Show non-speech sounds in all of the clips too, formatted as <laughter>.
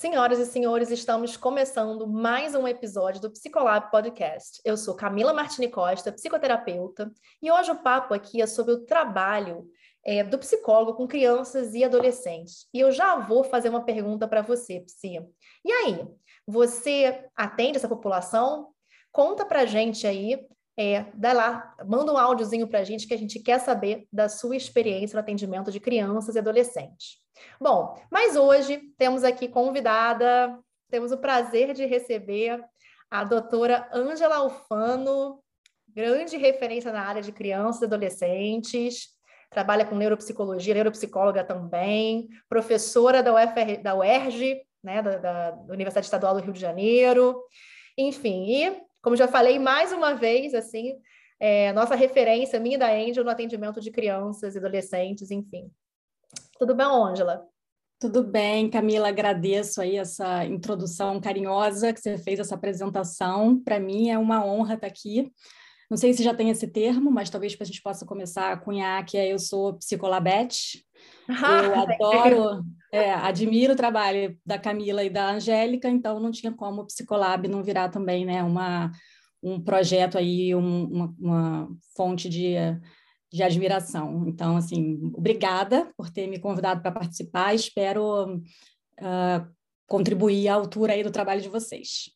Senhoras e senhores, estamos começando mais um episódio do Psicolab Podcast. Eu sou Camila Martini Costa, psicoterapeuta, e hoje o papo aqui é sobre o trabalho é, do psicólogo com crianças e adolescentes. E eu já vou fazer uma pergunta para você, Psi. E aí, você atende essa população? Conta para gente aí, é, dá lá, manda um áudiozinho para a gente que a gente quer saber da sua experiência no atendimento de crianças e adolescentes. Bom, mas hoje temos aqui convidada, temos o prazer de receber a doutora Ângela Alfano, grande referência na área de crianças e adolescentes, trabalha com neuropsicologia, neuropsicóloga também, professora da, UFR, da UERJ, né, da, da, Universidade Estadual do Rio de Janeiro, enfim, e como já falei mais uma vez, assim, é, nossa referência, minha e da Angel, no atendimento de crianças e adolescentes, enfim. Tudo bem, Ângela? Tudo bem, Camila, agradeço aí essa introdução carinhosa que você fez, essa apresentação. Para mim é uma honra estar aqui. Não sei se já tem esse termo, mas talvez a gente possa começar a cunhar que é eu sou psicolabete. Eu <laughs> adoro, é, admiro o trabalho da Camila e da Angélica, então não tinha como o Psicolab não virar também né, uma, um projeto aí, um, uma, uma fonte de de admiração. Então, assim, obrigada por ter me convidado para participar. Espero uh, contribuir à altura aí do trabalho de vocês.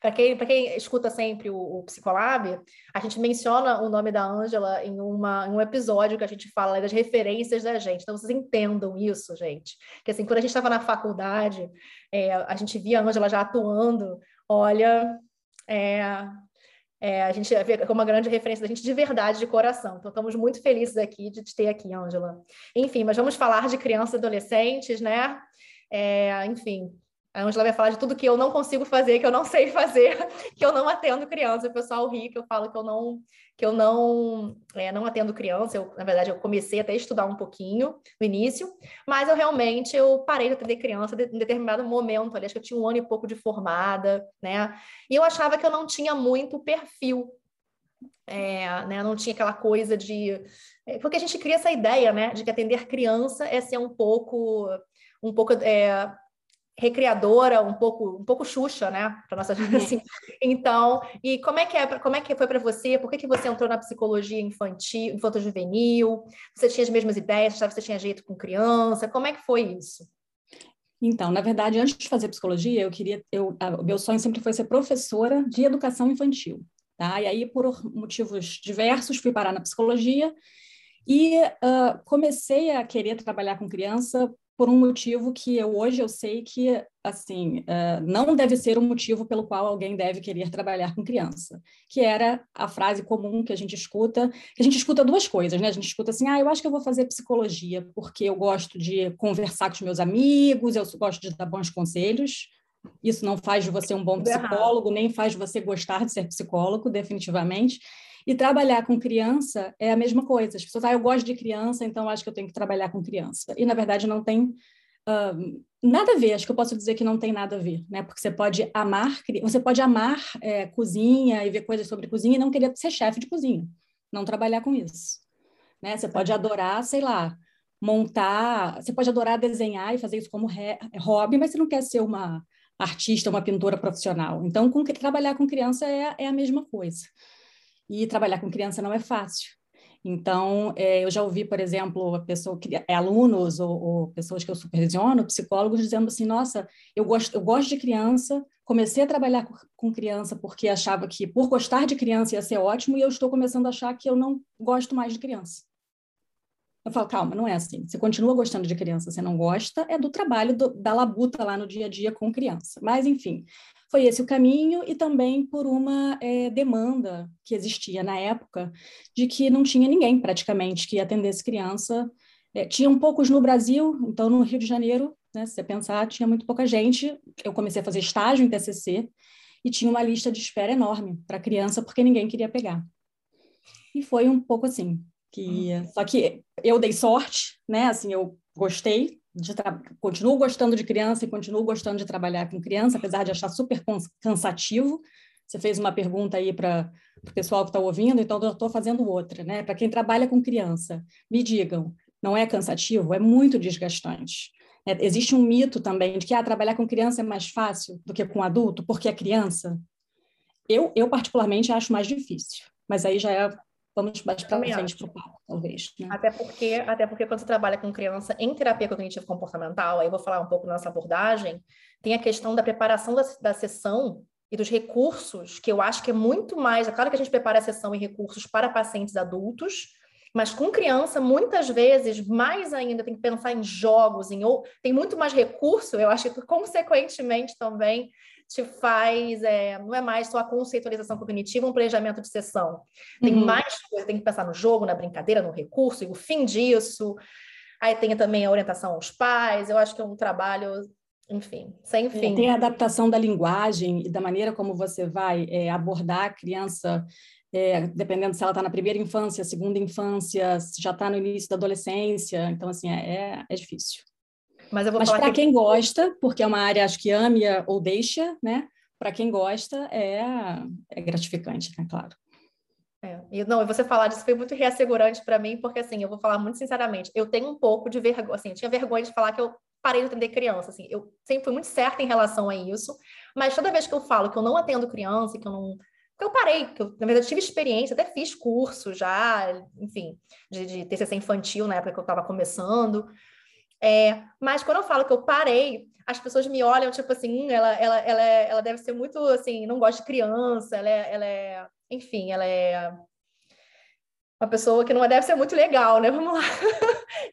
Para quem, quem escuta sempre o, o Psicolab, a gente menciona o nome da Ângela em, uma, em um episódio que a gente fala das referências da gente. Então, vocês entendam isso, gente. Que assim, quando a gente estava na faculdade, é, a gente via a Ângela já atuando. Olha, é, é, a gente como uma grande referência da gente de verdade, de coração. Então, estamos muito felizes aqui de te ter aqui, Ângela. Enfim, mas vamos falar de crianças e adolescentes, né? É, enfim, a Angela vai falar de tudo que eu não consigo fazer, que eu não sei fazer, <laughs> que eu não atendo criança. O pessoal ri que eu falo que eu não que eu não é, não atendo criança. Eu, na verdade, eu comecei até a estudar um pouquinho no início, mas eu realmente eu parei de atender criança em determinado momento. Ali, acho que eu tinha um ano e pouco de formada, né? E eu achava que eu não tinha muito perfil é, né, não tinha aquela coisa de. É, porque a gente cria essa ideia, né, de que atender criança é ser um pouco, um pouco é, recriadora, um pouco, um pouco xuxa, né, para nossa vida assim. Então, e como é que é, como é que foi para você? Por que, que você entrou na psicologia infantil, infanto-juvenil? Você tinha as mesmas ideias? Você, você tinha jeito com criança? Como é que foi isso? Então, na verdade, antes de fazer psicologia, eu queria, eu, a, meu sonho sempre foi ser professora de educação infantil, tá? E aí, por motivos diversos, fui parar na psicologia e uh, comecei a querer trabalhar com criança por um motivo que eu, hoje eu sei que assim uh, não deve ser o um motivo pelo qual alguém deve querer <laughs> trabalhar com criança, que era a frase comum que a gente escuta, que a gente escuta duas coisas, né? A gente escuta assim, ah, eu acho que eu vou fazer psicologia porque eu gosto de conversar com os meus amigos, eu gosto de dar bons conselhos. Isso não faz de você um bom psicólogo, nem faz de você gostar de ser psicólogo, definitivamente. E trabalhar com criança é a mesma coisa. As pessoas, ah, eu gosto de criança, então acho que eu tenho que trabalhar com criança. E, na verdade, não tem nada a ver. Acho que eu posso dizer que não tem nada a ver, né? Porque você pode amar, você pode amar é, cozinha e ver coisas sobre cozinha e não querer ser chefe de cozinha. Não trabalhar com isso. Né? Você pode adorar, sei lá, montar, você pode adorar desenhar e fazer isso como hobby, mas você não quer ser uma artista, uma pintora profissional. Então, com, trabalhar com criança é, é a mesma coisa. E trabalhar com criança não é fácil. Então, é, eu já ouvi, por exemplo, pessoa, é, alunos ou, ou, pessoas que eu supervisiono, psicólogos, dizendo assim: nossa, eu gosto, eu gosto de criança, comecei a trabalhar com criança porque achava que por gostar de criança ia ser ótimo, e eu estou começando a achar que eu não gosto mais de criança. Eu falo, calma, não é assim. Você continua gostando de criança, você não gosta, é do trabalho do, da labuta lá no dia a dia com criança. Mas, enfim, foi esse o caminho e também por uma é, demanda que existia na época de que não tinha ninguém praticamente que atendesse criança. É, tinham poucos no Brasil, então no Rio de Janeiro, né, se você pensar, tinha muito pouca gente. Eu comecei a fazer estágio em TCC e tinha uma lista de espera enorme para criança porque ninguém queria pegar. E foi um pouco assim, que só que eu dei sorte, né? Assim, eu gostei continuo gostando de criança e continuo gostando de trabalhar com criança, apesar de achar super cansativo. Você fez uma pergunta aí para o pessoal que está ouvindo, então eu estou fazendo outra, né? Para quem trabalha com criança, me digam, não é cansativo? É muito desgastante. É, existe um mito também de que ah, trabalhar com criança é mais fácil do que com adulto, porque é criança. Eu, eu particularmente, acho mais difícil. Mas aí já é vamos mais para frente para o papo, talvez. Né? Até, porque, até porque quando você trabalha com criança em terapia cognitivo-comportamental, aí eu vou falar um pouco nessa abordagem, tem a questão da preparação da, da sessão e dos recursos, que eu acho que é muito mais. É claro que a gente prepara a sessão e recursos para pacientes adultos, mas com criança, muitas vezes, mais ainda, tem que pensar em jogos, em ou tem muito mais recurso, eu acho que consequentemente também te faz, é, não é mais só a conceitualização cognitiva, um planejamento de sessão. Tem uhum. mais coisa, tem que pensar no jogo, na brincadeira, no recurso, e o fim disso. Aí tem também a orientação aos pais, eu acho que é um trabalho enfim, sem é, fim. Tem a adaptação da linguagem e da maneira como você vai é, abordar a criança, é, dependendo se ela está na primeira infância, segunda infância, se já está no início da adolescência. Então, assim, é, é difícil. Mas, Mas para que... quem gosta, porque é uma área, acho que ame ou deixa, né? Para quem gosta, é, é gratificante, né? Claro. É. E, não, você falar disso foi muito reassegurante para mim, porque assim, eu vou falar muito sinceramente, eu tenho um pouco de vergonha, assim, eu tinha vergonha de falar que eu parei de atender criança, assim, eu sempre fui muito certa em relação a isso, mas toda vez que eu falo que eu não atendo criança, que eu não que eu parei, que eu, na verdade, tive experiência, até fiz curso já, enfim, de, de TCC infantil na época que eu estava começando, é, mas quando eu falo que eu parei, as pessoas me olham, tipo assim, hum, ela, ela, ela, é, ela deve ser muito, assim, não gosta de criança, ela é, ela é, enfim, ela é uma pessoa que não deve ser muito legal, né? <laughs> Vamos lá.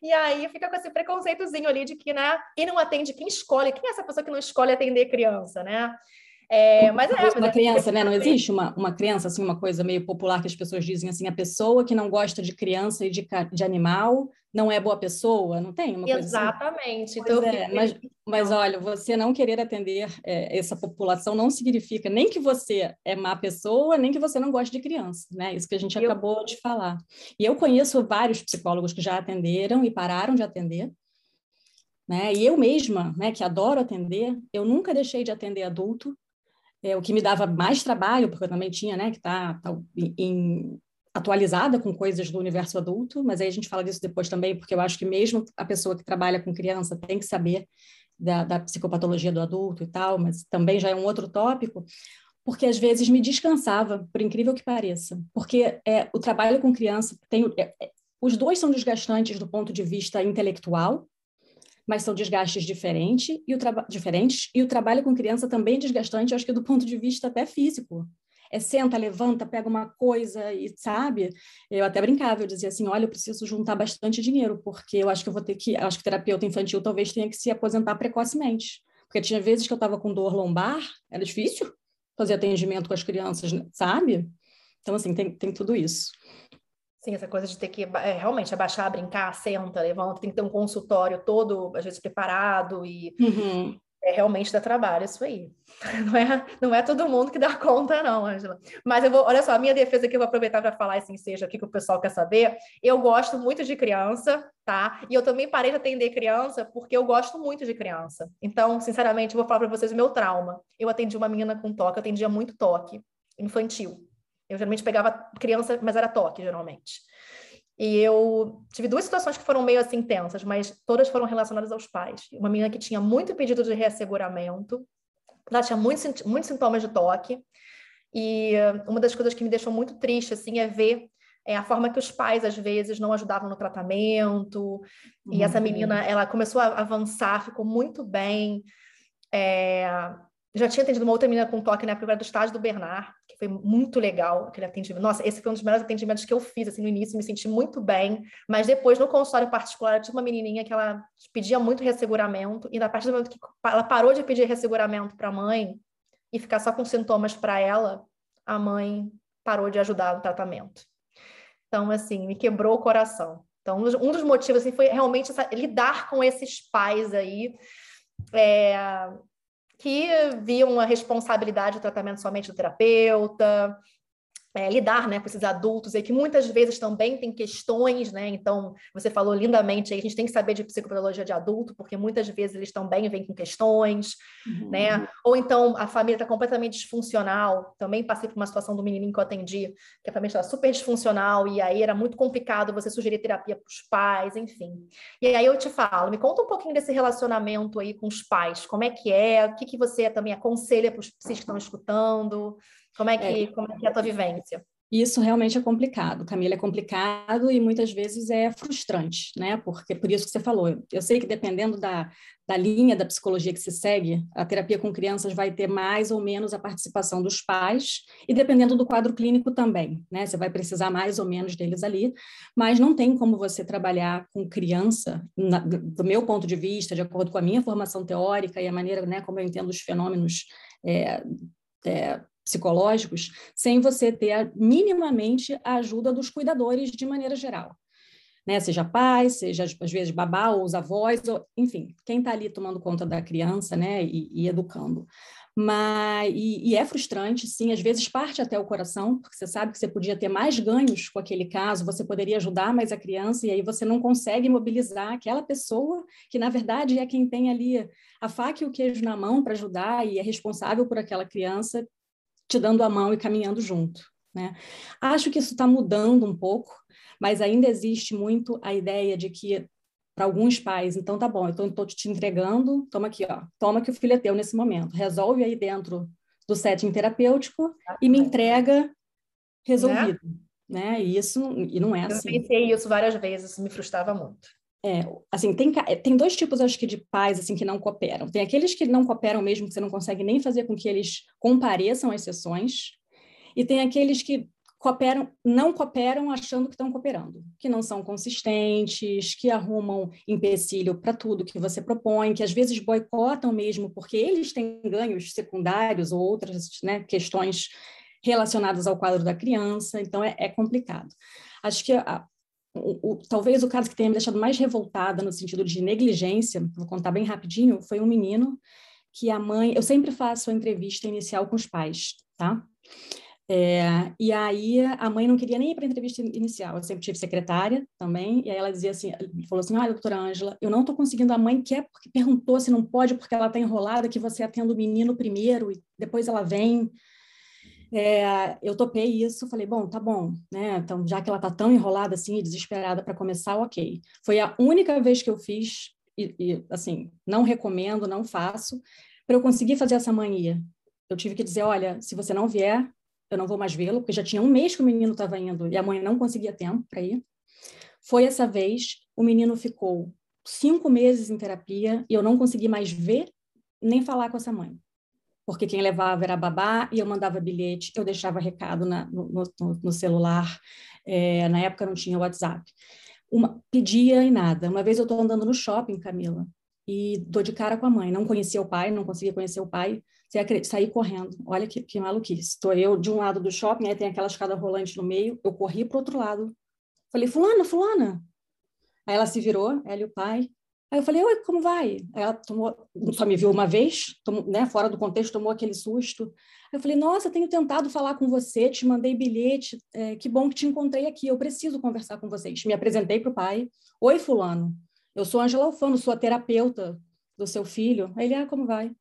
e aí fica com esse preconceitozinho ali de que, né? E não atende quem escolhe. Quem é essa pessoa que não escolhe atender criança, né? É, mas é, mas uma é criança, né? Não existe uma, uma criança, assim, uma coisa meio popular que as pessoas dizem assim, a pessoa que não gosta de criança e de, de animal não é boa pessoa, não tem uma coisa assim? Exatamente. Então, é, mas, mas olha, você não querer atender é, essa população não significa nem que você é má pessoa, nem que você não gosta de criança, né? Isso que a gente eu... acabou de falar. E eu conheço vários psicólogos que já atenderam e pararam de atender, né? E eu mesma, né, que adoro atender, eu nunca deixei de atender adulto, é, o que me dava mais trabalho, porque eu também tinha, né, que tá, tá em, atualizada com coisas do universo adulto, mas aí a gente fala disso depois também, porque eu acho que mesmo a pessoa que trabalha com criança tem que saber da, da psicopatologia do adulto e tal, mas também já é um outro tópico, porque às vezes me descansava, por incrível que pareça, porque é, o trabalho com criança tem é, é, os dois são desgastantes do ponto de vista intelectual, mas são desgastes diferentes e o diferentes e o trabalho com criança também é desgastante, acho que do ponto de vista até físico. É senta, levanta, pega uma coisa e sabe? Eu até brincava, eu dizia assim, olha, eu preciso juntar bastante dinheiro porque eu acho que eu vou ter que, acho que terapeuta infantil talvez tenha que se aposentar precocemente, porque tinha vezes que eu estava com dor lombar, era difícil fazer atendimento com as crianças, sabe? Então assim tem, tem tudo isso. Sim, essa coisa de ter que é, realmente abaixar, brincar, senta, levanta, tem que ter um consultório todo, às vezes, preparado e uhum. Realmente dá trabalho isso aí. <laughs> Não é, não é todo mundo que dá <laughs> conta, não, Angela. Mas eu vou, olha só, a minha defesa que eu vou aproveitar para falar, assim, seja o que o pessoal quer saber. Eu gosto muito de criança, tá? E eu também parei de atender criança porque eu gosto muito de criança. Então, sinceramente, eu vou falar para vocês o meu trauma. Eu atendi uma menina com toque, eu atendia muito toque infantil. Eu geralmente pegava criança, mas era toque, geralmente. E eu tive duas situações que foram meio assim tensas, mas todas foram relacionadas aos pais. Uma menina que tinha muito pedido de reasseguramento, ela tinha muitos, muitos sintomas de toque, e uma das coisas que me deixou muito triste, assim, é ver é, a forma que os pais, às vezes, não ajudavam no tratamento, uhum. e essa uhum. menina, ela começou a avançar, ficou muito bem, é, já tinha atendido uma outra menina com toque na época do estágio do Bernard, que foi muito legal aquele atendimento. Nossa, esse foi um dos melhores atendimentos que eu fiz, assim, no início, me senti muito bem. Mas depois, no consultório particular, tinha uma menininha que ela pedia muito resseguramento, e na partir do momento que ela parou de pedir resseguramento para a mãe e ficar só com sintomas para ela, a mãe parou de ajudar no tratamento. Então, assim, me quebrou o coração. Então, um dos motivos assim, foi realmente essa, lidar com esses pais aí. É, que viam a responsabilidade do tratamento somente do terapeuta, é, lidar né, com esses adultos e que muitas vezes também tem questões, né? Então, você falou lindamente aí, a gente tem que saber de psicopatologia de adulto, porque muitas vezes eles também vêm com questões, uhum. né? Ou então a família está completamente disfuncional. Também passei por uma situação do menininho que eu atendi, que a família estava super disfuncional, e aí era muito complicado você sugerir terapia para os pais, enfim. E aí eu te falo, me conta um pouquinho desse relacionamento aí com os pais, como é que é, o que, que você também aconselha para os que estão escutando. Como é que, é. Como é, que é a tua vivência? Isso realmente é complicado, Camila, é complicado e muitas vezes é frustrante, né? Porque por isso que você falou, eu sei que dependendo da, da linha da psicologia que se segue, a terapia com crianças vai ter mais ou menos a participação dos pais e dependendo do quadro clínico também, né? Você vai precisar mais ou menos deles ali, mas não tem como você trabalhar com criança, na, do meu ponto de vista, de acordo com a minha formação teórica e a maneira, né, como eu entendo os fenômenos é, é, psicológicos sem você ter minimamente a ajuda dos cuidadores de maneira geral. Né? Seja pai, seja às vezes babá ou os avós, ou, enfim, quem está ali tomando conta da criança né? e, e educando. Mas, e, e, é frustrante, sim, às vezes parte até o coração, porque você sabe que você podia ter mais ganhos com aquele caso, você poderia ajudar mais a criança, e aí você não consegue mobilizar aquela pessoa que, na verdade, é quem tem ali a faca e o queijo na mão para ajudar e é responsável por aquela criança te dando a mão e caminhando junto. Né? Acho que isso está mudando um pouco, mas ainda existe muito a ideia de que para alguns pais, então tá bom, então estou te entregando, toma aqui, ó, toma que o filho é teu nesse momento, resolve aí dentro do setting terapêutico e me entrega resolvido, né? né? E isso e não é assim. Eu pensei isso várias vezes, me frustrava muito. É, assim, tem, tem dois tipos, acho que, de pais, assim, que não cooperam. Tem aqueles que não cooperam mesmo, que você não consegue nem fazer com que eles compareçam às sessões, e tem aqueles que cooperam, não cooperam achando que estão cooperando, que não são consistentes, que arrumam empecilho para tudo que você propõe, que às vezes boicotam mesmo, porque eles têm ganhos secundários ou outras né, questões relacionadas ao quadro da criança, então é, é complicado. Acho que a, o, o, talvez o caso que tenha me deixado mais revoltada no sentido de negligência, vou contar bem rapidinho, foi um menino que a mãe, eu sempre faço a entrevista inicial com os pais, tá? É, e aí a mãe não queria nem ir para a entrevista inicial, eu sempre tive secretária também, e aí ela dizia assim, falou assim, olha, doutora Ângela, eu não estou conseguindo, a mãe quer porque perguntou se não pode porque ela está enrolada, que você atenda o menino primeiro e depois ela vem, é, eu topei isso, falei, bom, tá bom, né? Então, já que ela tá tão enrolada assim desesperada para começar, ok. Foi a única vez que eu fiz, e, e assim, não recomendo, não faço, para eu conseguir fazer essa mania. Eu tive que dizer, olha, se você não vier, eu não vou mais vê-lo, porque já tinha um mês que o menino estava indo e a mãe não conseguia tempo para ir. Foi essa vez, o menino ficou cinco meses em terapia e eu não consegui mais ver nem falar com essa mãe porque quem levava era a babá e eu mandava bilhete, eu deixava recado na, no, no, no, celular, é, na época não tinha WhatsApp. Uma, pedia e nada. Uma vez eu estou andando no shopping, Camila, e dou de cara com a mãe. Não conhecia o pai, não conseguia conhecer o pai, saí correndo. Olha que, que maluquice. Estou eu de um lado do shopping, aí tem aquela escada rolante no meio, eu corri para o outro lado. Falei, fulana, fulana. Aí ela se virou, ela e o pai, Aí eu falei, oi, como vai? Ela tomou, só me viu uma vez, tomou, né, fora do contexto, tomou aquele susto. Aí eu falei, nossa, tenho tentado falar com você, te mandei bilhete, é, que bom que te encontrei aqui, eu preciso conversar com vocês. Me apresentei para o pai, oi, fulano, eu sou Angela Alfano, sou a terapeuta do seu filho. Aí ele, ah, como vai?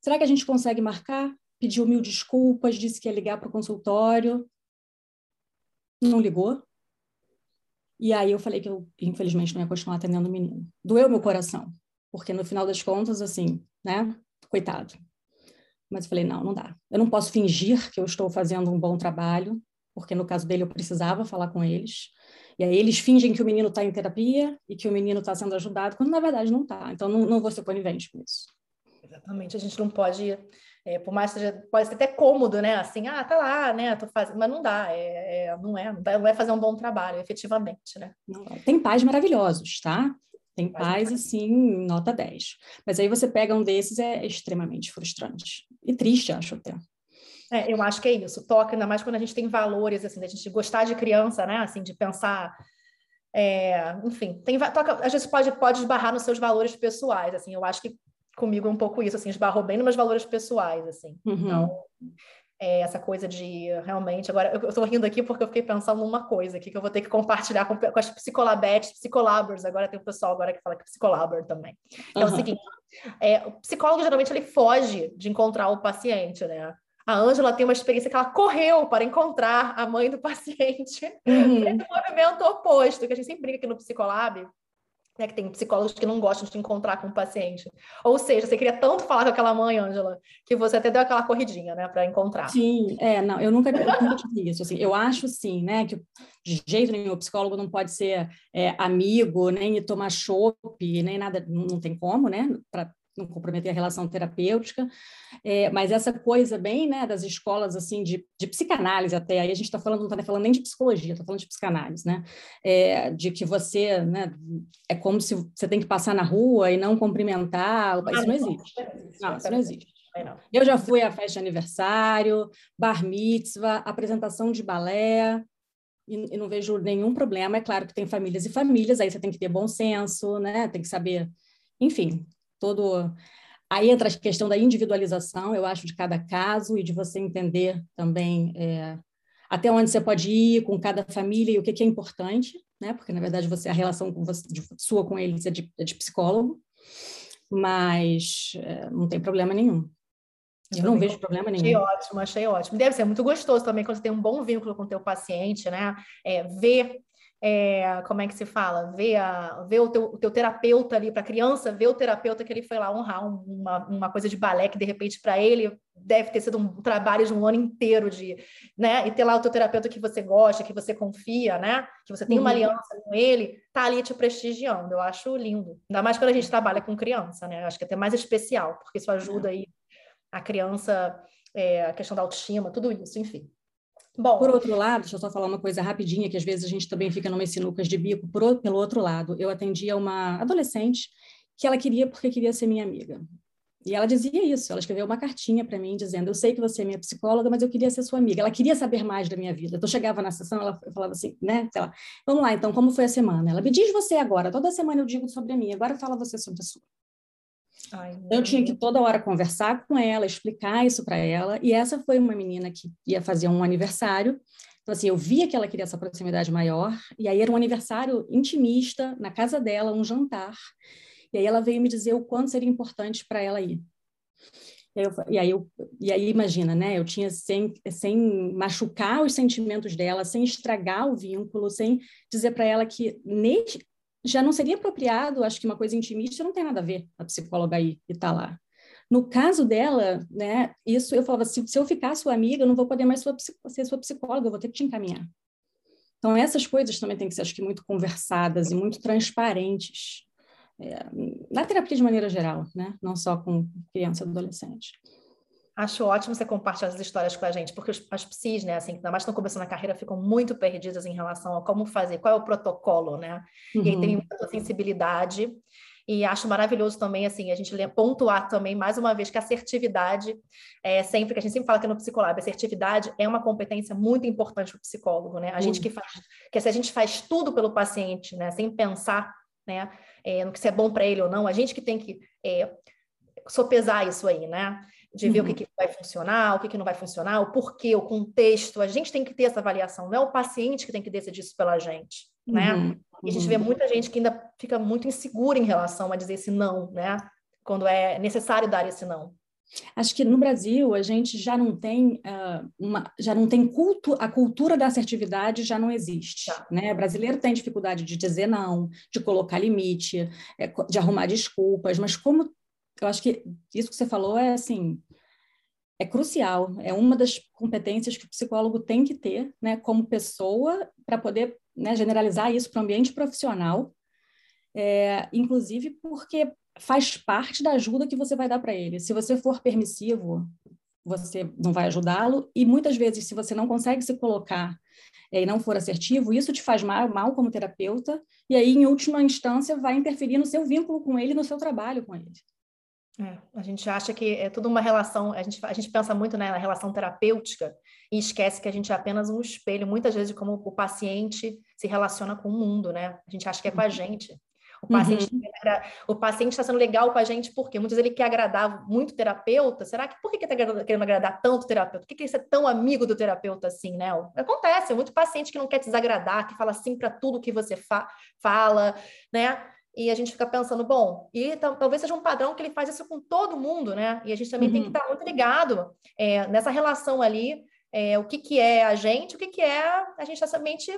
Será que a gente consegue marcar? Pediu mil desculpas, disse que ia ligar para o consultório. Não ligou. E aí eu falei que eu, infelizmente, não ia continuar atendendo o menino. Doeu meu coração, porque no final das contas, assim, né? Coitado. Mas eu falei, não, não dá. Eu não posso fingir que eu estou fazendo um bom trabalho, porque no caso dele eu precisava falar com eles. E aí eles fingem que o menino está em terapia e que o menino está sendo ajudado, quando na verdade não está. Então não, não vou ser conivente com isso. Exatamente. A gente não pode é, por mais que seja, pode ser até cômodo, né? Assim, ah, tá lá, né? Tô fazendo, mas não dá, é, é não é, não é fazer um bom trabalho, efetivamente, né? Tem pais maravilhosos, tá? Tem pais, assim, nota 10. Mas aí você pega um desses, é extremamente frustrante. E triste, acho até. É, eu acho que é isso. Toca, ainda mais quando a gente tem valores, assim, da gente gostar de criança, né? Assim, de pensar. É, enfim, tem, toca, às vezes pode, pode esbarrar nos seus valores pessoais, assim, eu acho que comigo é um pouco isso, assim, esbarrou bem nos meus valores pessoais, assim. Uhum. Então, é, essa coisa de realmente. Agora, eu estou rindo aqui porque eu fiquei pensando numa coisa aqui que eu vou ter que compartilhar com, com as psicolabetes, psicolabers. Agora tem o pessoal agora que fala que é psicolaber também. Uhum. É o seguinte: é, o psicólogo geralmente ele foge de encontrar o paciente, né? A Ângela tem uma experiência que ela correu para encontrar a mãe do <laughs> paciente. Uhum. Esse movimento oposto, que a gente sempre brinca aqui no Psicolab, né, que tem psicólogos que não gostam de encontrar com o paciente. Ou seja, você queria tanto falar com aquela mãe, Ângela, que você até deu aquela corridinha, né, para encontrar. Sim, é, não, eu nunca, eu nunca tive isso. Assim, eu acho sim, né, que de jeito nenhum o psicólogo não pode ser é, amigo, nem tomar chopp, nem nada, não, não tem como, né, para não comprometer a relação terapêutica, é, mas essa coisa bem, né, das escolas, assim, de, de psicanálise até, aí a gente está falando, não está falando nem de psicologia, está falando de psicanálise, né, é, de que você, né, é como se você tem que passar na rua e não cumprimentar, isso não existe, não, isso não existe. Eu já fui à festa de aniversário, bar mitzvah, apresentação de balé, e, e não vejo nenhum problema. É claro que tem famílias e famílias, aí você tem que ter bom senso, né? Tem que saber, enfim, todo. Aí entra a questão da individualização, eu acho, de cada caso e de você entender também é, até onde você pode ir com cada família e o que, que é importante, né? Porque na verdade você a relação com você, de, sua com eles é de, é de psicólogo, mas é, não tem problema nenhum. Eu não vejo problema nenhum. Achei ótimo, achei ótimo. Deve ser muito gostoso também quando você tem um bom vínculo com o teu paciente, né? É, ver é, como é que se fala, ver, a, ver o, teu, o teu terapeuta ali, para a criança, ver o terapeuta que ele foi lá honrar uma, uma coisa de balé que de repente para ele deve ter sido um trabalho de um ano inteiro de, né, e ter lá o teu terapeuta que você gosta, que você confia, né, que você tem uma uhum. aliança com ele, tá ali te prestigiando, eu acho lindo, ainda mais quando a gente trabalha com criança, né, eu acho que é até mais especial, porque isso ajuda aí a criança, é, a questão da autoestima, tudo isso, enfim. Bom. Por outro lado, deixa eu só falar uma coisa rapidinha, que às vezes a gente também fica numa sinucas de bico. Por, pelo outro lado, eu atendia uma adolescente que ela queria porque queria ser minha amiga. E ela dizia isso, ela escreveu uma cartinha para mim dizendo: Eu sei que você é minha psicóloga, mas eu queria ser sua amiga. Ela queria saber mais da minha vida. Então, eu chegava na sessão, ela falava assim, né? Lá, Vamos lá, então, como foi a semana? Ela me diz você agora, toda semana eu digo sobre a minha, agora fala você sobre a sua. Ai, eu tinha que toda hora conversar com ela, explicar isso para ela. E essa foi uma menina que ia fazer um aniversário. Então, assim, eu via que ela queria essa proximidade maior. E aí era um aniversário intimista, na casa dela, um jantar. E aí ela veio me dizer o quanto seria importante para ela ir. E aí, eu, e, aí eu, e aí, imagina, né? Eu tinha sem, sem machucar os sentimentos dela, sem estragar o vínculo, sem dizer para ela que neste, já não seria apropriado, acho que uma coisa intimista não tem nada a ver a psicóloga aí e tá lá. No caso dela, né, isso eu falava, se, se eu ficar sua amiga, eu não vou poder mais sua, ser sua psicóloga, eu vou ter que te encaminhar. Então, essas coisas também têm que ser, acho que, muito conversadas e muito transparentes, é, na terapia de maneira geral, né? não só com criança e adolescente. Acho ótimo você compartilhar as histórias com a gente, porque as psis, né, assim, ainda mais estão começando a carreira, ficam muito perdidas em relação a como fazer, qual é o protocolo, né? Uhum. E aí tem uhum. muita sensibilidade. E acho maravilhoso também, assim, a gente pontuar também, mais uma vez, que a assertividade, é sempre, que a gente sempre fala que no psicolab, assertividade é uma competência muito importante para o psicólogo, né? A uhum. gente que faz, que se a gente faz tudo pelo paciente, né, sem pensar, né, é, no que se é bom para ele ou não, a gente que tem que é, sopesar isso aí, né? De ver uhum. o que, que, vai funcionar, o que, que não vai funcionar, o porquê, o contexto. A gente tem que ter essa avaliação, não é o paciente que tem que decidir isso pela gente, né? Uhum. E a gente vê uhum. muita gente que ainda fica muito insegura em relação a dizer esse não, né? Quando é necessário dar esse não. Acho que no Brasil a gente já não tem uh, uma, já não tem culto, a cultura da assertividade já não existe, tá. né? O brasileiro tem dificuldade de dizer não, de colocar limite, é, de arrumar desculpas, mas como eu acho que isso que você falou é assim é crucial, é uma das competências que o psicólogo tem que ter, né, como pessoa, para poder né, generalizar isso para o ambiente profissional, é, inclusive porque faz parte da ajuda que você vai dar para ele. Se você for permissivo, você não vai ajudá-lo, e muitas vezes, se você não consegue se colocar é, e não for assertivo, isso te faz mal, mal como terapeuta, e aí, em última instância, vai interferir no seu vínculo com ele, no seu trabalho com ele. É, a gente acha que é tudo uma relação, a gente, a gente pensa muito né, na relação terapêutica e esquece que a gente é apenas um espelho, muitas vezes, de como o paciente se relaciona com o mundo, né? A gente acha que é com a uhum. gente. O paciente uhum. o paciente está sendo legal com a gente porque muitas vezes ele quer agradar muito o terapeuta. Será que por que ele está querendo agradar tanto o terapeuta? Por que, que ele é tão amigo do terapeuta assim, né? Acontece, é muito paciente que não quer desagradar, que fala sim para tudo que você fa fala, né? E a gente fica pensando, bom, e talvez seja um padrão que ele faz isso com todo mundo, né? E a gente também uhum. tem que uhum. estar muito ligado é, nessa relação ali, é, o que, que é a gente, o que, que é a gente está somente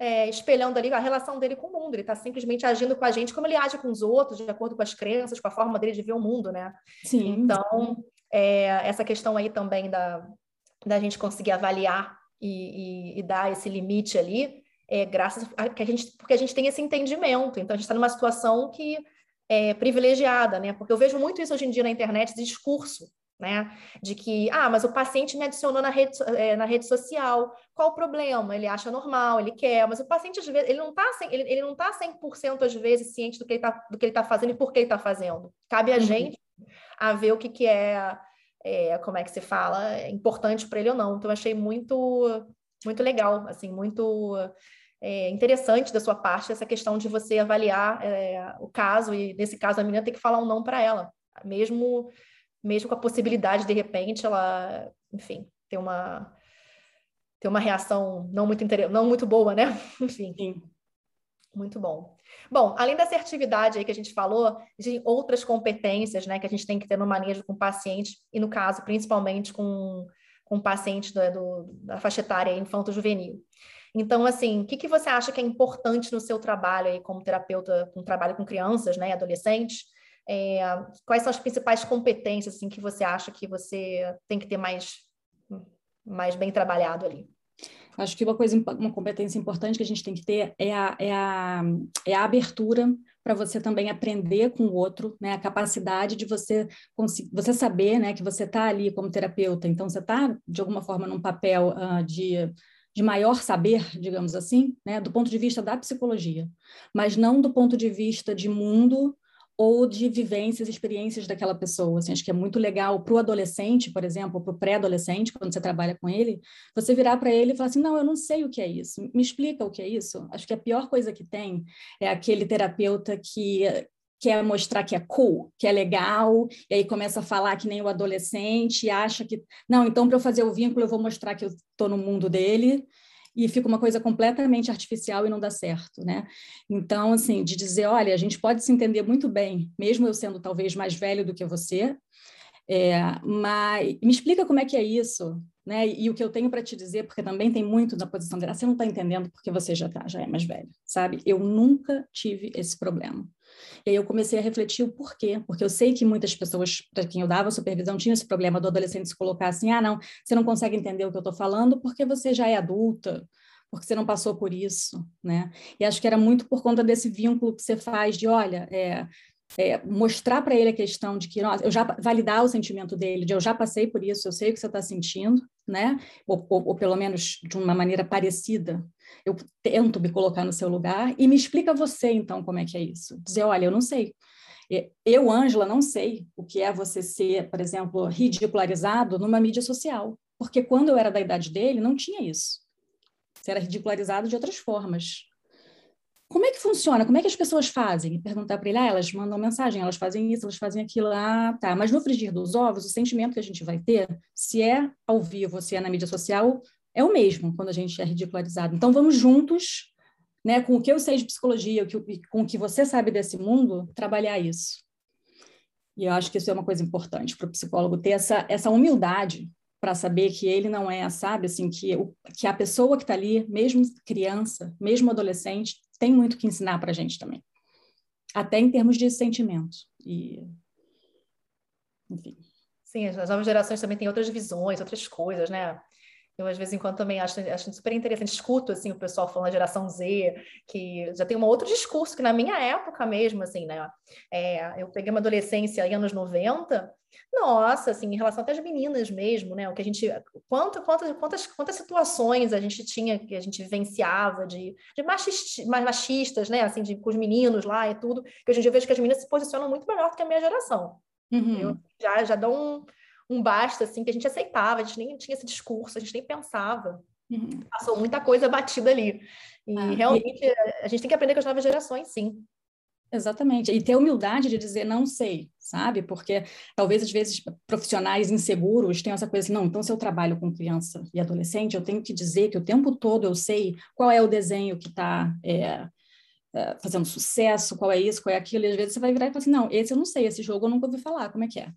é, espelhando ali a relação dele com o mundo. Ele está simplesmente agindo com a gente como ele age com os outros, de acordo com as crenças, com a forma dele de ver o mundo, né? Sim. Então, é, essa questão aí também da, da gente conseguir avaliar e, e, e dar esse limite ali, é, graças a que a gente, porque a gente tem esse entendimento. Então, a gente está numa situação que é privilegiada, né? Porque eu vejo muito isso hoje em dia na internet, esse discurso, né? De que, ah, mas o paciente me adicionou na rede, é, na rede social. Qual o problema? Ele acha normal, ele quer, mas o paciente, às vezes, ele não está ele, ele não tá 100% às vezes ciente do que ele está do que ele tá fazendo e por que ele está fazendo. Cabe a uhum. gente a ver o que, que é, é, como é que se fala, é importante para ele ou não. Então, eu achei muito, muito legal, assim, muito é, interessante da sua parte essa questão de você avaliar é, o caso, e nesse caso a menina tem que falar um não para ela, mesmo, mesmo com a possibilidade, de repente, ela, enfim, ter uma, ter uma reação não muito, não muito boa, né? <laughs> enfim. Sim. Muito bom. Bom, além da assertividade aí que a gente falou, de outras competências, né, que a gente tem que ter no manejo com o paciente, e no caso, principalmente com, com o paciente do, do da faixa etária infanto-juvenil. Então, assim, o que, que você acha que é importante no seu trabalho aí como terapeuta, com trabalho com crianças, né, adolescentes? É, quais são as principais competências assim, que você acha que você tem que ter mais, mais bem trabalhado ali? Acho que uma coisa, uma competência importante que a gente tem que ter é a, é a, é a abertura para você também aprender com o outro, né? A capacidade de você você saber, né, que você está ali como terapeuta. Então você está de alguma forma num papel uh, de de maior saber, digamos assim, né, do ponto de vista da psicologia, mas não do ponto de vista de mundo ou de vivências, experiências daquela pessoa. Assim, acho que é muito legal para o adolescente, por exemplo, para o pré-adolescente, quando você trabalha com ele, você virar para ele e falar assim: não, eu não sei o que é isso, me explica o que é isso. Acho que a pior coisa que tem é aquele terapeuta que quer mostrar que é cool, que é legal, e aí começa a falar que nem o adolescente, e acha que, não, então para eu fazer o vínculo eu vou mostrar que eu estou no mundo dele, e fica uma coisa completamente artificial e não dá certo, né? Então, assim, de dizer, olha, a gente pode se entender muito bem, mesmo eu sendo talvez mais velho do que você, é, mas me explica como é que é isso, né? E o que eu tenho para te dizer, porque também tem muito da posição de você não está entendendo porque você já tá, já é mais velho, sabe? Eu nunca tive esse problema. E aí eu comecei a refletir o porquê, porque eu sei que muitas pessoas para quem eu dava supervisão tinham esse problema do adolescente se colocar assim, ah, não, você não consegue entender o que eu estou falando porque você já é adulta, porque você não passou por isso, né? E acho que era muito por conta desse vínculo que você faz de, olha, é, é, mostrar para ele a questão de que nossa, eu já validar o sentimento dele, de eu já passei por isso, eu sei o que você está sentindo, né? Ou, ou, ou, pelo menos de uma maneira parecida. Eu tento me colocar no seu lugar e me explica você então como é que é isso. Dizer, olha, eu não sei. Eu, Ângela, não sei o que é você ser, por exemplo, ridicularizado numa mídia social, porque quando eu era da idade dele não tinha isso. Você era ridicularizado de outras formas. Como é que funciona? Como é que as pessoas fazem? perguntar para ele, ah, elas mandam mensagem, elas fazem isso, elas fazem aquilo, ah, tá. Mas no frigir dos ovos, o sentimento que a gente vai ter, se é ao vivo, se é na mídia social, é o mesmo quando a gente é ridicularizado. Então vamos juntos, né, com o que eu sei de psicologia, com o que você sabe desse mundo, trabalhar isso. E eu acho que isso é uma coisa importante para o psicólogo ter essa, essa humildade para saber que ele não é, sabe, assim, que, o, que a pessoa que está ali, mesmo criança, mesmo adolescente, tem muito que ensinar para a gente também. Até em termos de sentimento. E, enfim. Sim, as novas gerações também têm outras visões, outras coisas, né? Eu, às vezes, em quando também acho, acho super interessante, escuto, assim, o pessoal falando da geração Z, que já tem um outro discurso, que na minha época mesmo, assim, né? É, eu peguei uma adolescência em anos 90, nossa, assim, em relação até às meninas mesmo, né? O que a gente, quanto, quantas, quantas, quantas situações a gente tinha, que a gente vivenciava de, de machist, machistas, né? Assim, de, com os meninos lá e tudo, que hoje em dia eu vejo que as meninas se posicionam muito melhor do que a minha geração. Uhum. Já, já dão um, um basta, assim, que a gente aceitava, a gente nem tinha esse discurso, a gente nem pensava. Uhum. Passou muita coisa batida ali. E ah, realmente e... a gente tem que aprender com as novas gerações, sim. Exatamente. E ter humildade de dizer não sei, sabe? Porque talvez às vezes profissionais inseguros tenham essa coisa assim, não, então se eu trabalho com criança e adolescente, eu tenho que dizer que o tempo todo eu sei qual é o desenho que está é, é, fazendo sucesso, qual é isso, qual é aquilo, e às vezes você vai virar e falar assim, não, esse eu não sei, esse jogo eu nunca ouvi falar, como é que é?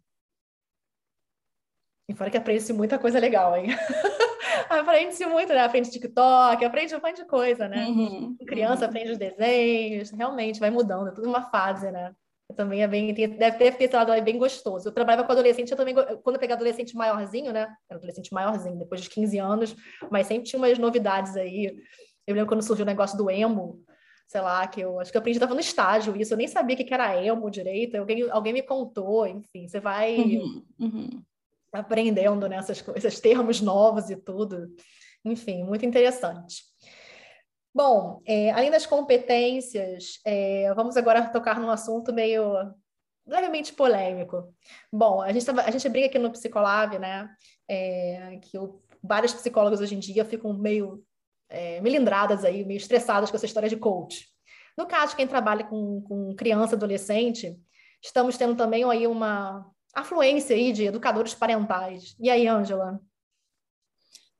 E fora que aprende-se muita coisa legal, hein? <laughs> aprende-se muito, né? Aprende TikTok, aprende um monte de coisa, né? Uhum, criança uhum. aprende os desenhos, realmente vai mudando, é tudo uma fase, né? também é bem, deve, ter esse lado aí bem gostoso. Eu trabalhava com adolescente, eu também, quando eu peguei adolescente maiorzinho, né? Era adolescente maiorzinho, depois de 15 anos, mas sempre tinha umas novidades aí. Eu lembro quando surgiu o negócio do emo, sei lá, que eu acho que eu aprendi, estava no estágio isso, eu nem sabia o que era emo direito, alguém, alguém me contou, enfim, você vai uhum, uhum. Aprendendo nessas né, coisas, termos novos e tudo. Enfim, muito interessante. Bom, é, além das competências, é, vamos agora tocar num assunto meio levemente polêmico. Bom, a gente, tava, a gente brinca aqui no Psicolab, né? É, que o, vários psicólogos hoje em dia ficam meio é, melindradas aí, meio estressadas com essa história de coach. No caso de quem trabalha com, com criança, adolescente, estamos tendo também aí uma afluência aí de educadores parentais. E aí, Ângela?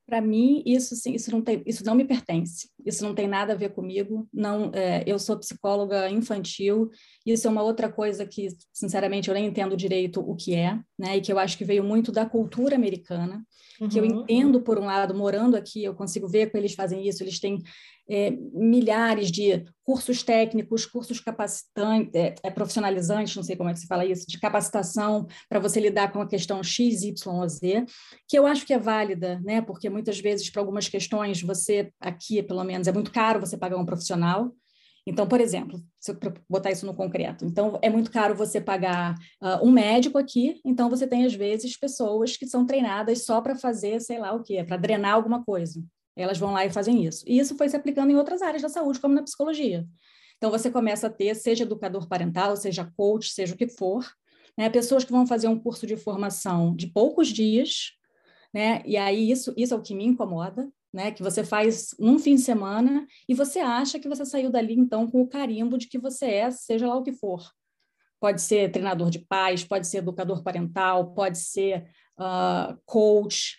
Para mim, isso, sim, isso, não tem, isso não me pertence, isso não tem nada a ver comigo. Não, é, eu sou psicóloga infantil, isso é uma outra coisa que, sinceramente, eu nem entendo direito o que é, né? E que eu acho que veio muito da cultura americana, uhum. que eu uhum. entendo, por um lado, morando aqui, eu consigo ver que eles fazem isso, eles têm é, milhares de cursos técnicos, cursos capacitantes, é, é, profissionalizantes, não sei como é que se fala isso, de capacitação para você lidar com a questão X, Y ou Z, que eu acho que é válida, né? Porque muitas vezes, para algumas questões, você, aqui pelo menos, é muito caro você pagar um profissional. Então, por exemplo, se eu botar isso no concreto, então é muito caro você pagar uh, um médico aqui, então você tem, às vezes, pessoas que são treinadas só para fazer, sei lá o quê, para drenar alguma coisa. Elas vão lá e fazem isso. E isso foi se aplicando em outras áreas da saúde, como na psicologia. Então, você começa a ter, seja educador parental, seja coach, seja o que for, né, pessoas que vão fazer um curso de formação de poucos dias, né, e aí isso, isso é o que me incomoda, né, que você faz num fim de semana e você acha que você saiu dali, então, com o carimbo de que você é, seja lá o que for. Pode ser treinador de paz, pode ser educador parental, pode ser uh, coach,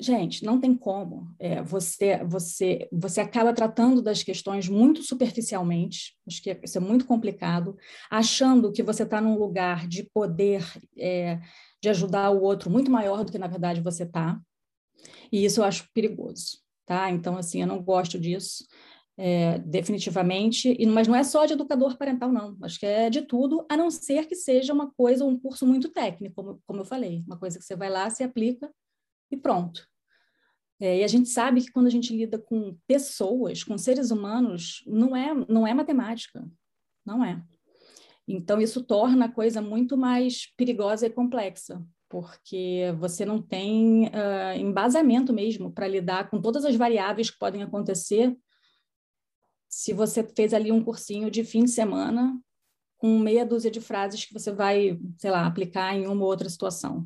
gente, não tem como. É, você, você, você acaba tratando das questões muito superficialmente, acho que isso é muito complicado, achando que você está num lugar de poder, é, de ajudar o outro muito maior do que na verdade você está. E isso eu acho perigoso, tá? Então, assim, eu não gosto disso. É, definitivamente, e, mas não é só de educador parental, não. Acho que é de tudo, a não ser que seja uma coisa, um curso muito técnico, como, como eu falei, uma coisa que você vai lá, se aplica e pronto. É, e a gente sabe que quando a gente lida com pessoas, com seres humanos, não é, não é matemática, não é. Então, isso torna a coisa muito mais perigosa e complexa, porque você não tem uh, embasamento mesmo para lidar com todas as variáveis que podem acontecer se você fez ali um cursinho de fim de semana com meia dúzia de frases que você vai, sei lá, aplicar em uma ou outra situação.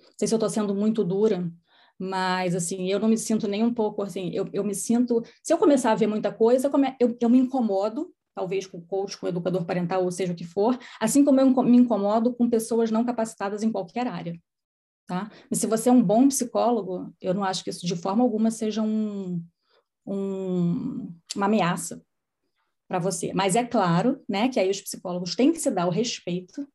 Não sei se eu estou sendo muito dura, mas, assim, eu não me sinto nem um pouco, assim, eu, eu me sinto... Se eu começar a ver muita coisa, eu, eu me incomodo, talvez com coach, com educador parental, ou seja o que for, assim como eu me incomodo com pessoas não capacitadas em qualquer área, tá? Mas se você é um bom psicólogo, eu não acho que isso de forma alguma seja um, um, uma ameaça para você. Mas é claro, né, que aí os psicólogos têm que se dar o respeito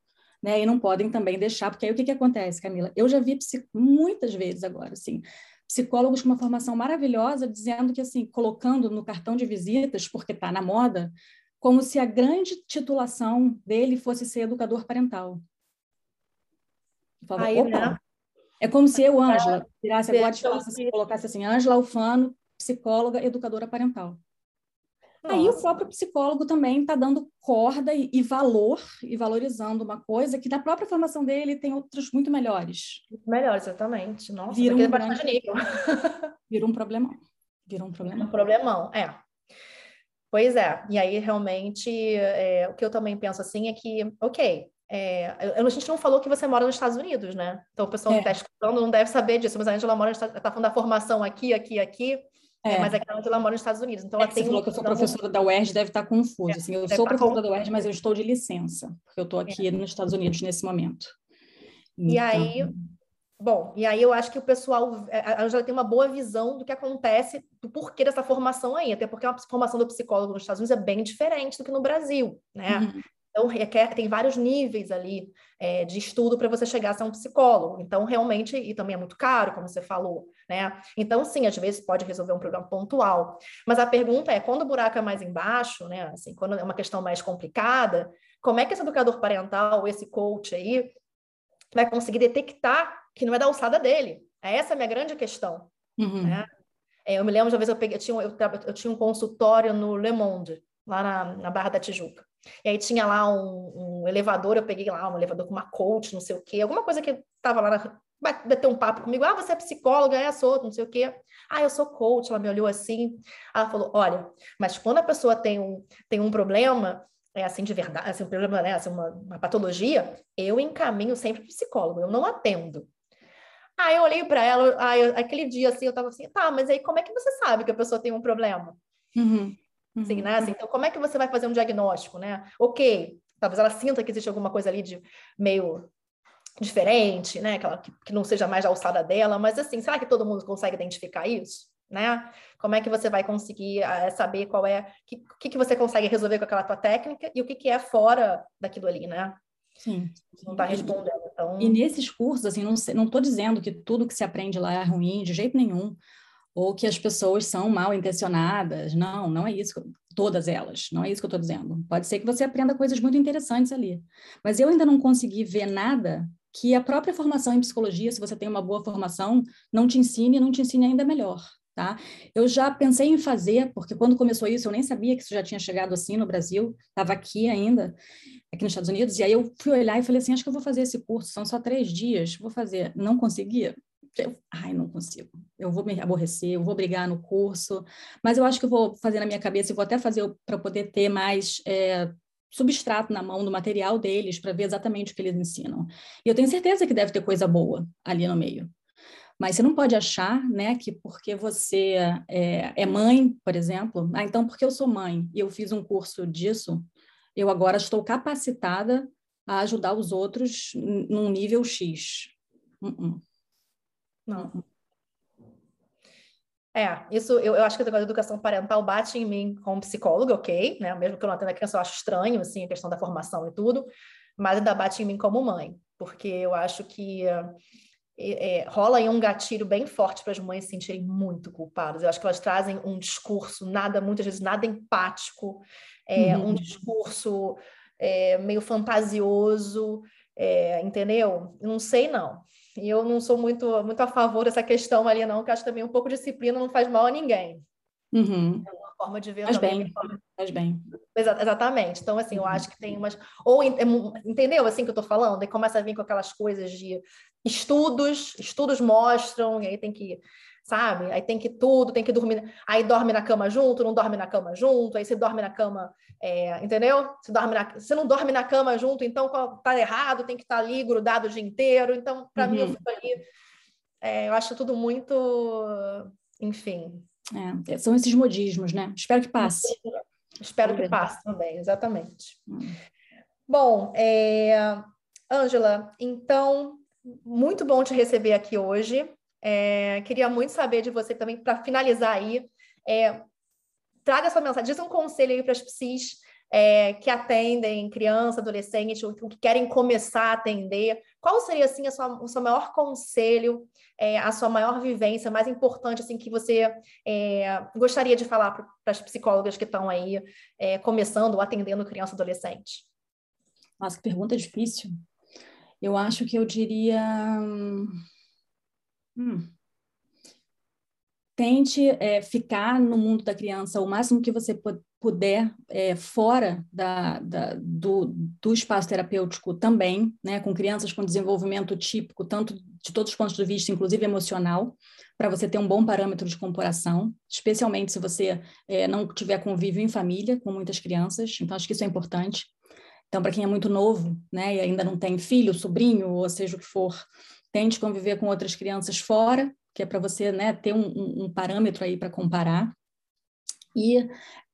né? E não podem também deixar, porque aí o que, que acontece, Camila? Eu já vi muitas vezes agora, assim, psicólogos com uma formação maravilhosa dizendo que, assim, colocando no cartão de visitas, porque está na moda, como se a grande titulação dele fosse ser educador parental. Falava, aí, né? É como se eu, Ângela, tirasse agora de falasse, colocasse assim, Ângela Alfano, psicóloga, educadora parental. Nossa. Aí o próprio psicólogo também está dando corda e, e, valor e valorizando uma coisa que na própria formação dele tem outros muito melhores. Melhores, exatamente. Nossa, vira um, é grande... nível. <laughs> vira um problemão. Vira um problemão. Um problemão, é. Pois é. E aí, realmente, é, o que eu também penso assim é que, ok, é, a gente não falou que você mora nos Estados Unidos, né? Então, o pessoal é. que está escutando não deve saber disso, mas a Angela mora, está falando da formação aqui, aqui, aqui É. mas aqui ela mora nos Estados Unidos. Então, é ela tem você falou que eu sou professora da UERJ, deve estar confuso. É, assim, eu sou professora da UERJ, mas eu estou de licença, porque eu estou aqui é. nos Estados Unidos nesse momento. Então... E aí, bom, e aí eu acho que o pessoal, a Angela tem uma boa visão do que acontece, do porquê dessa formação aí, até porque a formação do psicólogo nos Estados Unidos é bem diferente do que no Brasil, né? Uhum. Então, requer, tem vários níveis ali é, de estudo para você chegar a ser um psicólogo. Então, realmente, e também é muito caro, como você falou, né? Então, sim, às vezes pode resolver um problema pontual. Mas a pergunta é, quando o buraco é mais embaixo, né? Assim, quando é uma questão mais complicada, como é que esse educador parental, esse coach aí, vai conseguir detectar que não é da alçada dele? Essa é a minha grande questão, uhum. né? É, eu me lembro de uma vez eu peguei, eu tinha, eu, eu tinha um consultório no Le Monde, lá na, na Barra da Tijuca. E aí tinha lá um, um, elevador, eu peguei lá um elevador com uma coach, não sei o quê, alguma coisa que estava lá na, bater um papo comigo, ah, você é psicóloga, é, sou, não sei o quê. Ah, eu sou coach, ela me olhou assim, ela falou, olha, mas quando a pessoa tem um, tem um problema, é assim de verdade, assim, um problema, né, assim, uma, uma patologia, eu encaminho sempre psicólogo, eu não atendo. Aí eu olhei para ela, aí, aquele dia assim, eu tava assim, tá, mas aí como é que você sabe que a pessoa tem um problema? Uhum. Assim, uhum. né? Assim, então, como é que você vai fazer um diagnóstico, né? Ok, talvez ela sinta que existe alguma coisa ali de meio diferente, né? Que, ela, que, que não seja mais a alçada dela, mas assim, será que todo mundo consegue identificar isso? Né? Como é que você vai conseguir uh, saber qual é, o que, que, que você consegue resolver com aquela tua técnica e o que, que é fora daquilo ali, né? Sim. Não está respondendo. Então... E nesses cursos, assim, não estou dizendo que tudo que se aprende lá é ruim, de jeito nenhum ou que as pessoas são mal intencionadas. Não, não é isso, todas elas, não é isso que eu estou dizendo. Pode ser que você aprenda coisas muito interessantes ali, mas eu ainda não consegui ver nada que a própria formação em psicologia, se você tem uma boa formação, não te ensine, não te ensine ainda melhor. Tá? Eu já pensei em fazer, porque quando começou isso, eu nem sabia que isso já tinha chegado assim no Brasil, estava aqui ainda, aqui nos Estados Unidos, e aí eu fui olhar e falei assim, acho que eu vou fazer esse curso, são só três dias, vou fazer. Não conseguia, eu, ai, não consigo. Eu vou me aborrecer, eu vou brigar no curso, mas eu acho que eu vou fazer na minha cabeça e vou até fazer para poder ter mais é, substrato na mão do material deles para ver exatamente o que eles ensinam. E eu tenho certeza que deve ter coisa boa ali no meio. Mas você não pode achar, né, que porque você é, é mãe, por exemplo, ah, então porque eu sou mãe e eu fiz um curso disso, eu agora estou capacitada a ajudar os outros num nível X. Uh -uh. Não. É, isso eu, eu acho que a educação parental bate em mim como psicóloga, ok, né? Mesmo que eu não atenda criança, eu acho estranho, assim, a questão da formação e tudo, mas ainda bate em mim como mãe, porque eu acho que é, é, rola aí um gatilho bem forte para as mães se sentirem muito culpadas. Eu acho que elas trazem um discurso nada, muitas vezes, nada empático, é, uhum. um discurso é, meio fantasioso, é, entendeu? Não sei, não. E eu não sou muito, muito a favor dessa questão ali, não, que acho também um pouco de disciplina não faz mal a ninguém. Uhum. É uma forma de ver faz também. Bem. Faz bem. exatamente. Então, assim, eu acho que tem umas. Ou, entendeu assim que eu estou falando? E começa a vir com aquelas coisas de estudos, estudos mostram, e aí tem que sabe? Aí tem que tudo, tem que dormir. Aí dorme na cama junto, não dorme na cama junto, aí você dorme na cama, é, entendeu? Você, dorme na, você não dorme na cama junto, então tá errado, tem que estar tá ali grudado o dia inteiro. Então, para uhum. mim, eu uhum. fico ali. É, eu acho tudo muito. Enfim. É, são esses modismos, né? Espero que passe. Espero que passe também, exatamente. Hum. Bom, Ângela, é... então, muito bom te receber aqui hoje. É, queria muito saber de você também, para finalizar aí, é, traga sua mensagem, diz um conselho aí para as psis é, que atendem criança, adolescente, ou que querem começar a atender. Qual seria, assim, a sua, o seu maior conselho, é, a sua maior vivência, mais importante, assim, que você é, gostaria de falar para as psicólogas que estão aí é, começando ou atendendo criança adolescente? Nossa, que pergunta difícil. Eu acho que eu diria hum. Tente é, ficar no mundo da criança o máximo que você puder é, fora da, da, do, do espaço terapêutico também, né, com crianças com desenvolvimento típico, tanto de todos os pontos de vista, inclusive emocional, para você ter um bom parâmetro de comparação, especialmente se você é, não tiver convívio em família com muitas crianças. Então, acho que isso é importante. Então, para quem é muito novo, né, e ainda não tem filho, sobrinho, ou seja o que for, tente conviver com outras crianças fora, que é para você né, ter um, um, um parâmetro aí para comparar. E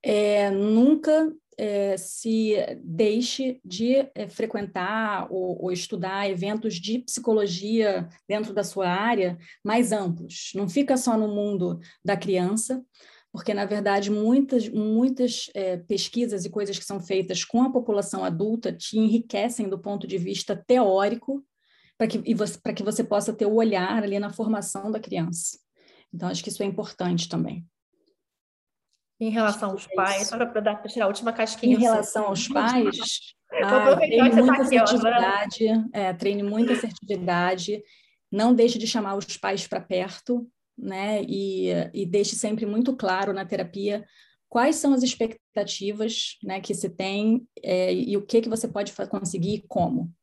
é, nunca é, se deixe de é, frequentar ou, ou, estudar eventos de psicologia dentro da sua área mais amplos. Não fica só no mundo da criança, porque, na verdade, muitas, muitas é, pesquisas e coisas que são feitas com a população adulta te enriquecem do ponto de vista teórico para que, e que você possa ter o olhar ali na formação da criança. Então, acho que isso é importante também. Em relação aos é pais, só para tirar a última casquinha. Em relação aos <laughs> pais, ah, treine tá muita assertividade, é, treine muita assertividade, não deixe de chamar os pais para perto, né? E, e deixe sempre muito claro na terapia quais são as expectativas né, que se tem é, e o que, que você pode conseguir e como.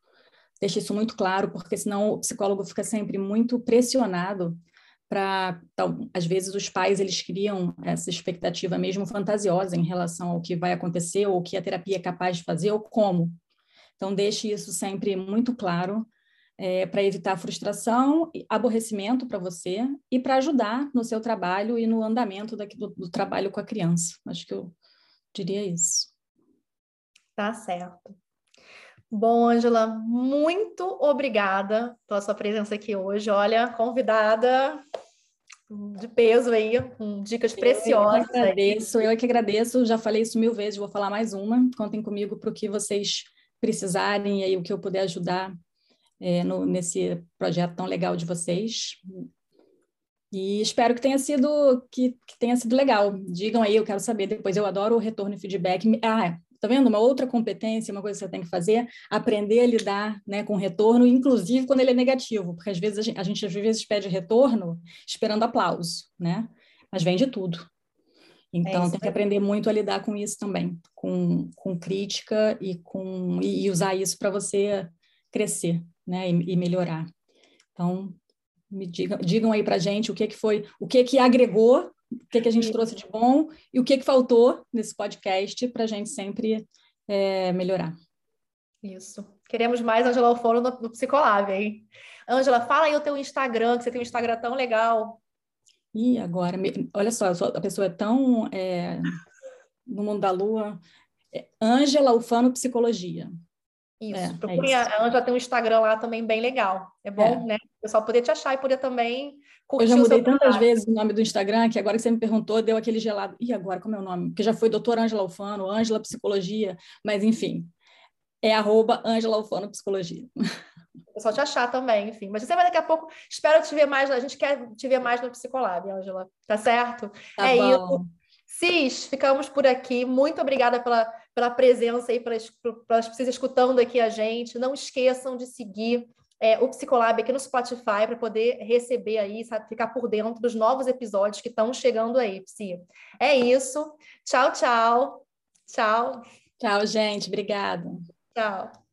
Deixe isso muito claro, porque senão o psicólogo fica sempre muito pressionado para às vezes os pais eles criam essa expectativa mesmo fantasiosa em relação ao que vai acontecer ou o que a terapia é capaz de fazer ou como. Então deixe isso sempre muito claro é, para evitar frustração, aborrecimento para você e para ajudar no seu trabalho e no andamento daqui, do, do trabalho com a criança. Acho que eu diria isso. Tá certo. Bom, Angela, muito obrigada pela sua presença aqui hoje. Olha, convidada de peso aí, com dicas preciosas. Eu que agradeço, eu que agradeço. Já falei isso mil vezes, vou falar mais uma. Contem comigo para o que vocês precisarem e aí o que eu puder ajudar é, no, nesse projeto tão legal de vocês. E espero que tenha sido que, que, tenha sido legal. Digam aí, eu quero saber depois. Eu adoro o retorno e feedback. Ah, Tá vendo? Uma outra competência, uma coisa que você tem que fazer, aprender a lidar né, com retorno, inclusive quando ele é negativo, porque às vezes a gente, a gente às vezes pede retorno esperando aplauso, né? Mas vem de tudo. Então, é tem que aprender muito a lidar com isso também, com, com crítica e, com, e usar isso para você crescer né, e, e, melhorar. Então, me digam, digam aí para gente o que, que foi, o que, que agregou o que, que a gente trouxe de bom e o que, que faltou nesse podcast para a gente sempre é, melhorar. Isso. Queremos mais Angela Alfano no, no Psicolab, hein? Angela, fala aí o teu Instagram, que você tem um Instagram tão legal. E agora, olha só, a pessoa é tão é, no mundo da lua. É Ângela Alfano Psicologia. Isso, é, é isso. a Ângela tem um Instagram lá também bem legal. É bom, é. né? O pessoal poder te achar e poder também curtir Eu já mudei tantas trabalho. vezes o nome do Instagram que agora que você me perguntou, deu aquele gelado. E agora, como é o nome? Porque já foi doutora Ângela Alfano, Ângela Psicologia, mas enfim, é arroba Ângela Alfano Psicologia. O pessoal te achar também, enfim. Mas você vai daqui a pouco, espero te ver mais, a gente quer te ver mais no Psicolab, Ângela. Tá certo? Tá é bom. isso. Cis, ficamos por aqui. Muito obrigada pela, pela presença aí, pelas, pelas vocês escutando aqui a gente. Não esqueçam de seguir é, o Psicolab aqui no Spotify para poder receber aí, sabe, ficar por dentro dos novos episódios que estão chegando aí, Psi. É isso. Tchau, tchau. Tchau. Tchau, gente. Obrigada. Tchau.